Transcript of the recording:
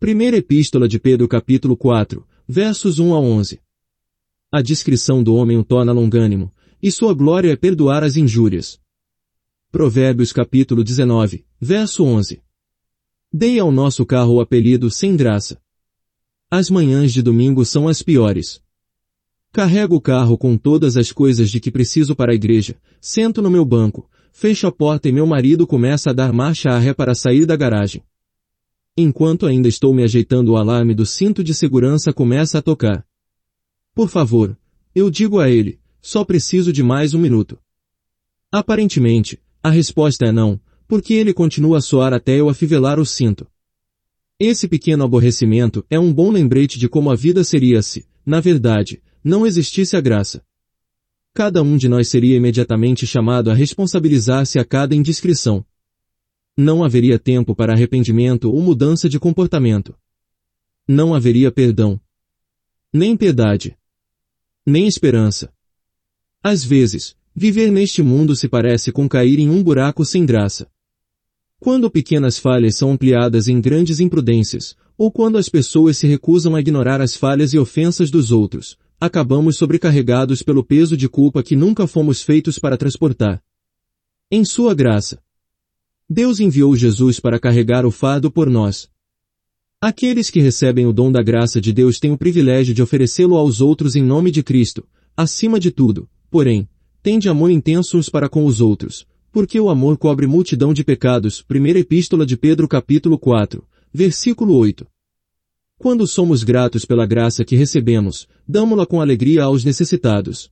Primeira Epístola de Pedro capítulo 4, versos 1 a 11. A discrição do homem o torna longânimo, e sua glória é perdoar as injúrias. Provérbios capítulo 19, verso 11. Dei ao nosso carro o apelido sem graça. As manhãs de domingo são as piores. Carrego o carro com todas as coisas de que preciso para a igreja, sento no meu banco, fecho a porta e meu marido começa a dar marcha a ré para sair da garagem. Enquanto ainda estou me ajeitando o alarme do cinto de segurança começa a tocar. Por favor, eu digo a ele, só preciso de mais um minuto. Aparentemente, a resposta é não, porque ele continua a soar até eu afivelar o cinto. Esse pequeno aborrecimento é um bom lembrete de como a vida seria se, na verdade, não existisse a graça. Cada um de nós seria imediatamente chamado a responsabilizar-se a cada indiscrição. Não haveria tempo para arrependimento ou mudança de comportamento. Não haveria perdão. Nem piedade. Nem esperança. Às vezes, viver neste mundo se parece com cair em um buraco sem graça. Quando pequenas falhas são ampliadas em grandes imprudências, ou quando as pessoas se recusam a ignorar as falhas e ofensas dos outros, acabamos sobrecarregados pelo peso de culpa que nunca fomos feitos para transportar. Em sua graça, Deus enviou Jesus para carregar o fardo por nós. Aqueles que recebem o dom da graça de Deus têm o privilégio de oferecê-lo aos outros em nome de Cristo. Acima de tudo, porém, tende amor intenso uns para com os outros, porque o amor cobre multidão de pecados. Primeira Epístola de Pedro capítulo 4, versículo 8. Quando somos gratos pela graça que recebemos, damos-la com alegria aos necessitados.